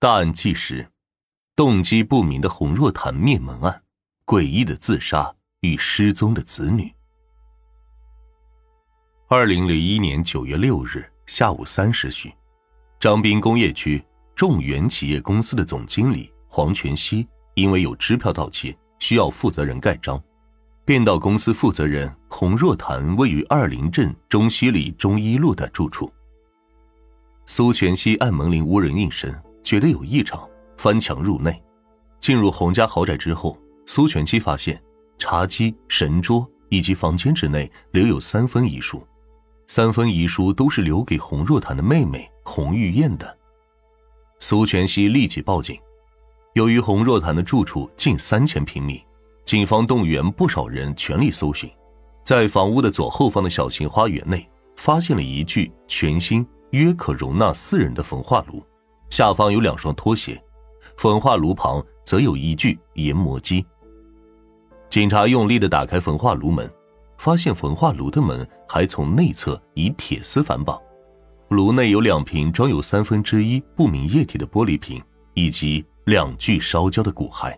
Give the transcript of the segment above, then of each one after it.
大案纪实：动机不明的洪若潭灭门案，诡异的自杀与失踪的子女。二零零一年九月六日下午三时许，张滨工业区众源企业公司的总经理黄全熙因为有支票到期，需要负责人盖章，便到公司负责人洪若潭位于二林镇中西里中一路的住处。苏全熙按门铃无人应声。觉得有异常，翻墙入内，进入洪家豪宅之后，苏全熙发现茶几、神桌以及房间之内留有三封遗书，三封遗书都是留给洪若潭的妹妹洪玉燕的。苏全熙立即报警。由于洪若潭的住处近三千平米，警方动员不少人全力搜寻，在房屋的左后方的小型花园内，发现了一具全新、约可容纳四人的焚化炉。下方有两双拖鞋，焚化炉旁则有一具研磨机。警察用力的打开焚化炉门，发现焚化炉的门还从内侧以铁丝反绑。炉内有两瓶装有三分之一不明液体的玻璃瓶，以及两具烧焦的骨骸。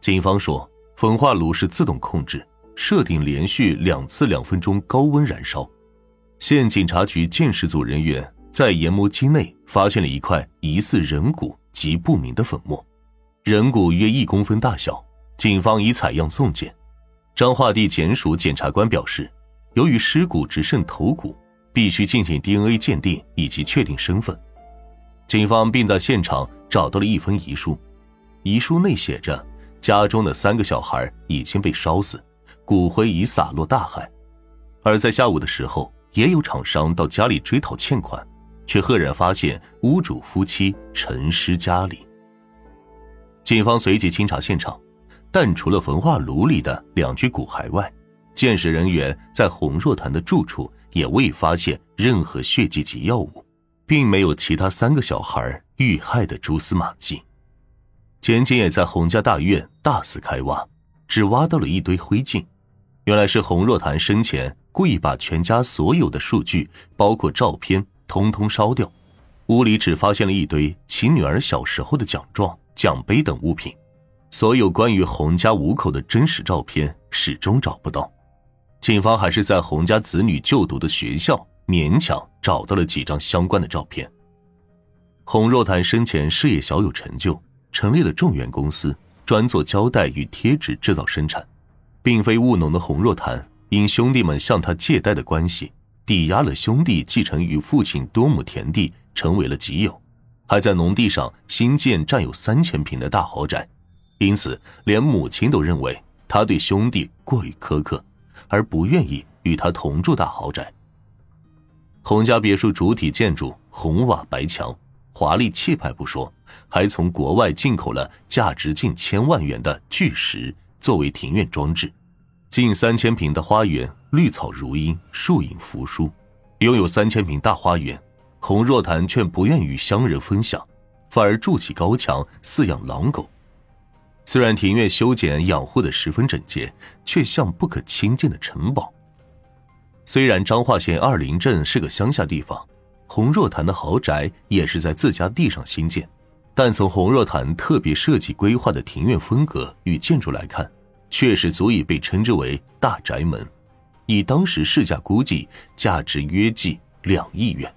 警方说，焚化炉是自动控制，设定连续两次两分钟高温燃烧。县警察局鉴识组人员。在研磨机内发现了一块疑似人骨及不明的粉末，人骨约一公分大小。警方已采样送检。彰化地检署检察官表示，由于尸骨只剩头骨，必须进行 DNA 鉴定以及确定身份。警方并在现场找到了一封遗书，遗书内写着：家中的三个小孩已经被烧死，骨灰已洒落大海。而在下午的时候，也有厂商到家里追讨欠款。却赫然发现屋主夫妻沉尸家里。警方随即清查现场，但除了焚化炉里的两具骨骸外，鉴识人员在洪若潭的住处也未发现任何血迹及药物，并没有其他三个小孩遇害的蛛丝马迹。检警也在洪家大院大肆开挖，只挖到了一堆灰烬，原来是洪若潭生前故意把全家所有的数据，包括照片。通通烧掉，屋里只发现了一堆其女儿小时候的奖状、奖杯等物品，所有关于洪家五口的真实照片始终找不到。警方还是在洪家子女就读的学校勉强找到了几张相关的照片。洪若潭生前事业小有成就，成立了众源公司，专做胶带与贴纸制造生产，并非务农的洪若潭，因兄弟们向他借贷的关系。抵押了兄弟继承与父亲多亩田地，成为了己有，还在农地上新建占有三千平的大豪宅，因此连母亲都认为他对兄弟过于苛刻，而不愿意与他同住大豪宅。洪家别墅主体建筑红瓦白墙，华丽气派不说，还从国外进口了价值近千万元的巨石作为庭院装置。近三千平的花园，绿草如茵，树影扶疏，拥有三千平大花园。洪若潭却不愿与乡人分享，反而筑起高墙饲养狼狗。虽然庭院修剪养护的十分整洁，却像不可亲近的城堡。虽然彰化县二林镇是个乡下地方，洪若潭的豪宅也是在自家地上新建，但从洪若潭特别设计规划的庭院风格与建筑来看。确实足以被称之为大宅门，以当时市价估计，价值约计两亿元。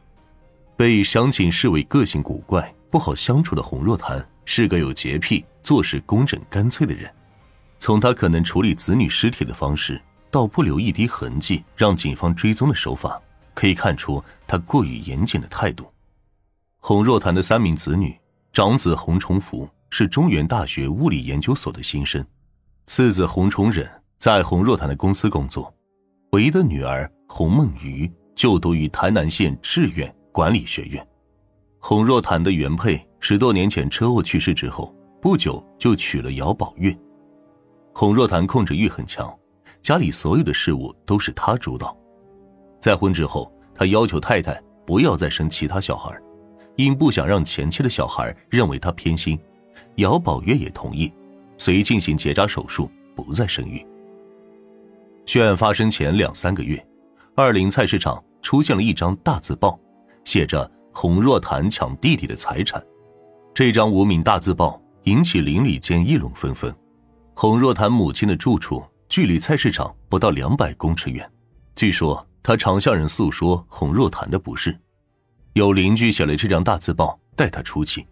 被乡亲视为个性古怪、不好相处的洪若潭，是个有洁癖、做事工整干脆的人。从他可能处理子女尸体的方式，到不留一滴痕迹让警方追踪的手法，可以看出他过于严谨的态度。洪若潭的三名子女，长子洪崇福是中原大学物理研究所的新生。次子洪崇忍在洪若潭的公司工作，唯一的女儿洪梦瑜就读于台南县志愿管理学院。洪若潭的原配十多年前车祸去世之后，不久就娶了姚宝月。洪若潭控制欲很强，家里所有的事务都是他主导。再婚之后，他要求太太不要再生其他小孩，因不想让前妻的小孩认为他偏心。姚宝月也同意。随进行结扎手术，不再生育。血案发生前两三个月，二林菜市场出现了一张大字报，写着“洪若潭抢弟弟的财产”。这张无名大字报引起邻里间议论纷纷。洪若潭母亲的住处距离菜市场不到两百公尺远，据说他常向人诉说洪若潭的不是。有邻居写了这张大字报带他出气。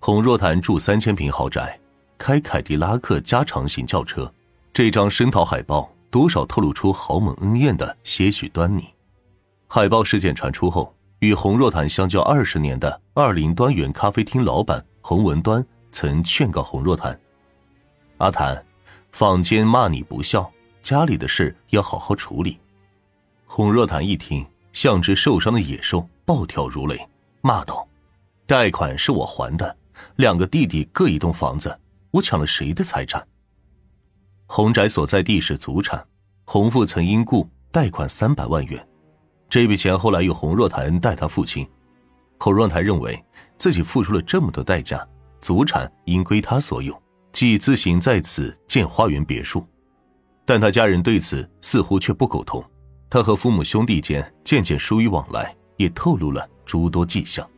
洪若潭住三千平豪宅，开凯迪拉克加长型轿车，这张声讨海报多少透露出豪门恩怨的些许端倪。海报事件传出后。与洪若潭相交二十年的二林端园咖啡厅老板洪文端曾劝告洪若潭：“阿潭，坊间骂你不孝，家里的事要好好处理。”洪若潭一听，像只受伤的野兽，暴跳如雷，骂道：“贷款是我还的，两个弟弟各一栋房子，我抢了谁的财产？”洪宅所在地是祖产，洪父曾因故贷款三百万元。这笔钱后来由洪若潭代他父亲，洪若潭认为自己付出了这么多代价，祖产应归他所有，即自行在此建花园别墅。但他家人对此似乎却不苟同，他和父母兄弟间渐渐疏于往来，也透露了诸多迹象。